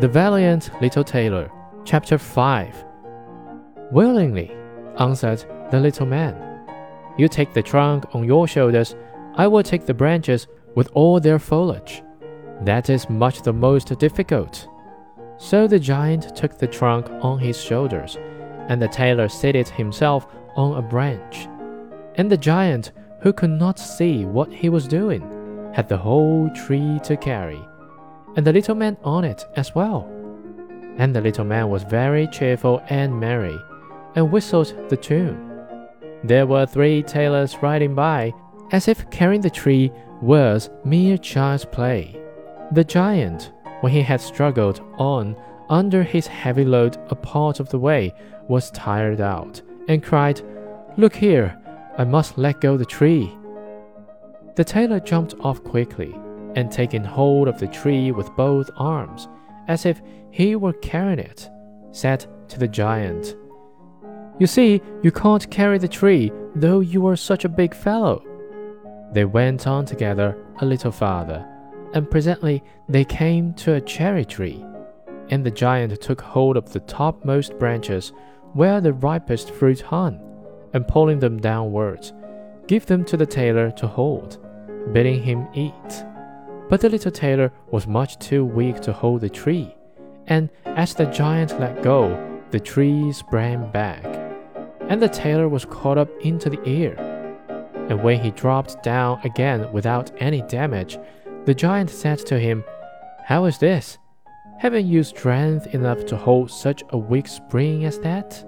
The Valiant Little Tailor, Chapter 5 Willingly, answered the little man. You take the trunk on your shoulders, I will take the branches with all their foliage. That is much the most difficult. So the giant took the trunk on his shoulders, and the tailor seated himself on a branch. And the giant, who could not see what he was doing, had the whole tree to carry and the little man on it as well. And the little man was very cheerful and merry, and whistled the tune. There were three tailors riding by, as if carrying the tree was mere child's play. The giant, when he had struggled on under his heavy load a part of the way, was tired out, and cried, Look here, I must let go the tree. The tailor jumped off quickly and taking hold of the tree with both arms, as if he were carrying it, said to the giant, You see, you can't carry the tree, though you are such a big fellow. They went on together a little farther, and presently they came to a cherry tree. And the giant took hold of the topmost branches, where the ripest fruit hung, and pulling them downwards, gave them to the tailor to hold, bidding him eat. But the little tailor was much too weak to hold the tree, and as the giant let go, the tree sprang back, and the tailor was caught up into the air. And when he dropped down again without any damage, the giant said to him, How is this? Haven't you strength enough to hold such a weak spring as that?